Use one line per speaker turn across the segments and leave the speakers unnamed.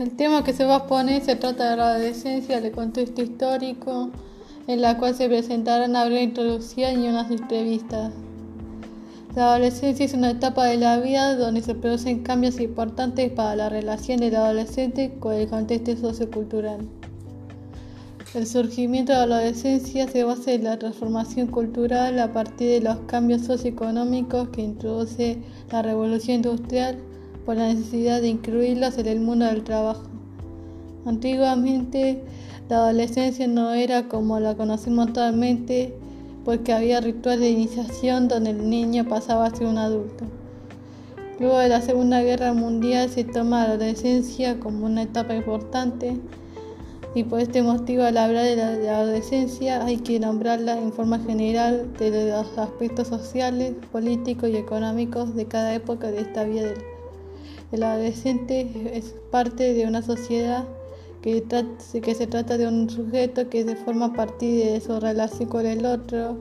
El tema que se va a exponer se trata de la adolescencia, del contexto histórico, en la cual se presentarán una breve introducción y unas entrevistas. La adolescencia es una etapa de la vida donde se producen cambios importantes para la relación del adolescente con el contexto sociocultural. El surgimiento de la adolescencia se basa en la transformación cultural a partir de los cambios socioeconómicos que introduce la revolución industrial por la necesidad de incluirlos en el mundo del trabajo. Antiguamente, la adolescencia no era como la conocemos actualmente porque había rituales de iniciación donde el niño pasaba a ser un adulto. Luego de la Segunda Guerra Mundial se toma la adolescencia como una etapa importante y por este motivo al hablar de la, adolescencia hay que nombrarla en forma general de los aspectos sociales, políticos y económicos de cada época de esta vida del el adolescente es parte de una sociedad que, se trata de un sujeto que se forma a partir de su relación con el otro.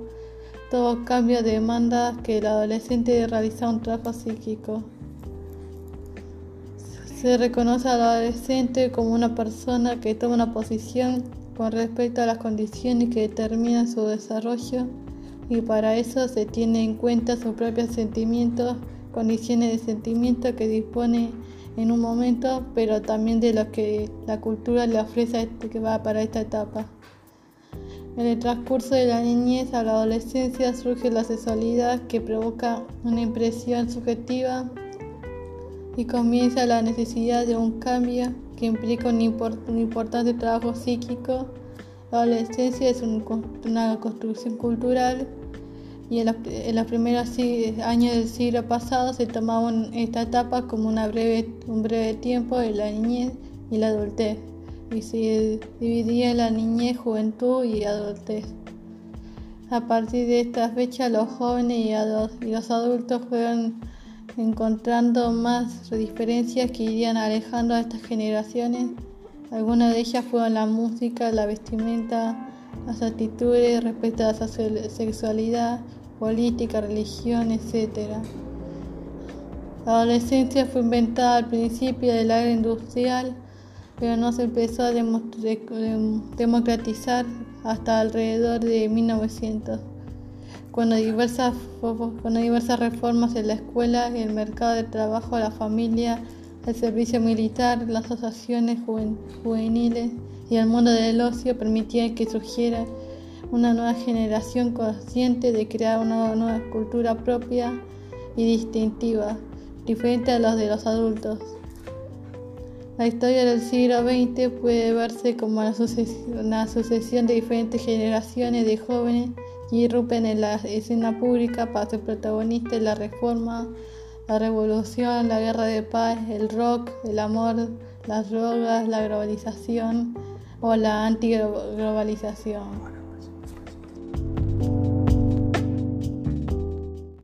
Todo cambio demanda que el adolescente realiza un trabajo psíquico. Se reconoce al adolescente como una persona que toma una posición con respecto a las condiciones que determinan su desarrollo y para eso se tiene en cuenta sus propios sentimientos condiciones de sentimiento que dispone en un momento, pero también de lo que la cultura le ofrece este que va para esta etapa. En el transcurso de la niñez a la adolescencia surge la sexualidad que provoca una impresión subjetiva y comienza la necesidad de un cambio que implica un, importante trabajo psíquico. La adolescencia es una construcción cultural y en, los primeros años del siglo pasado se tomaba esta etapa como una breve, un breve tiempo de la niñez y la adultez y se dividía en la niñez, juventud y adultez. A partir de esta fecha los jóvenes y los adultos fueron encontrando más diferencias que irían alejando a estas generaciones. Algunas de ellas fueron la música, la vestimenta, las actitudes respecto a la sexualidad, política, religión, etc. La adolescencia fue inventada al principio de la industrial, pero no se empezó a democratizar hasta alrededor de 1900, cuando diversas, reformas en la escuela, el mercado de trabajo, la familia, el servicio militar, las asociaciones juveniles y el mundo del ocio permitían que surgiera una nueva generación consciente de crear una nueva cultura propia y distintiva, diferente a los de los adultos. La historia del siglo XX puede verse como una sucesión, de diferentes generaciones de jóvenes que irrumpen en la escena pública para ser protagonistas de la reforma, la revolución, la guerra de paz, el rock, el amor, las drogas, la globalización o la antiglobalización.